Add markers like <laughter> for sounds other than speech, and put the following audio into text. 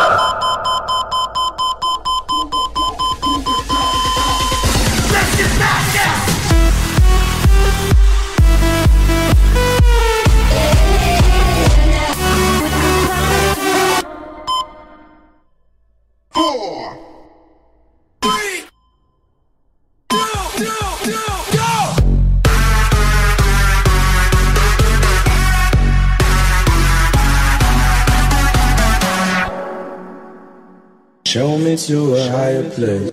Oh! <laughs> Show me to a higher place.